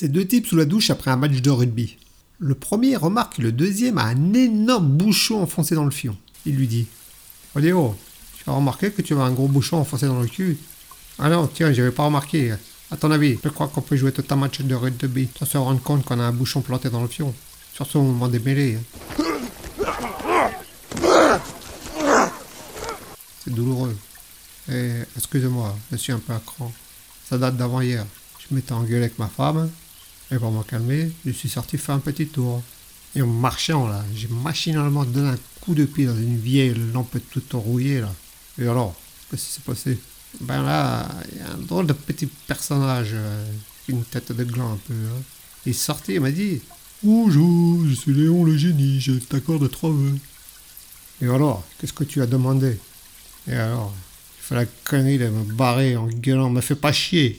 C'est deux types sous la douche après un match de rugby. Le premier remarque que le deuxième a un énorme bouchon enfoncé dans le fion. Il lui dit Léo, tu as remarqué que tu as un gros bouchon enfoncé dans le cul Ah non, tiens, j'avais pas remarqué. À ton avis, je crois qu'on peut jouer tout un match de rugby sans se rendre compte qu'on a un bouchon planté dans le fion. Surtout au moment des mêlées. hein. C'est douloureux. Et excusez-moi, je suis un peu à cran. Ça date d'avant hier. Je m'étais engueulé avec ma femme. Et pour me calmer, je suis sorti faire un petit tour. Et en marchant là, j'ai machinalement donné un coup de pied dans une vieille lampe toute rouillée là. Et alors, qu'est-ce qui s'est passé? Ben là, il y a un drôle de petit personnage, euh, une tête de gland un peu. hein. Il est sorti et m'a dit Bonjour, je suis Léon le génie, je t'accorde trois vœux. Et alors, qu'est-ce que tu as demandé? Et alors, il fait la connerie de me barrer en gueulant, me fais pas chier.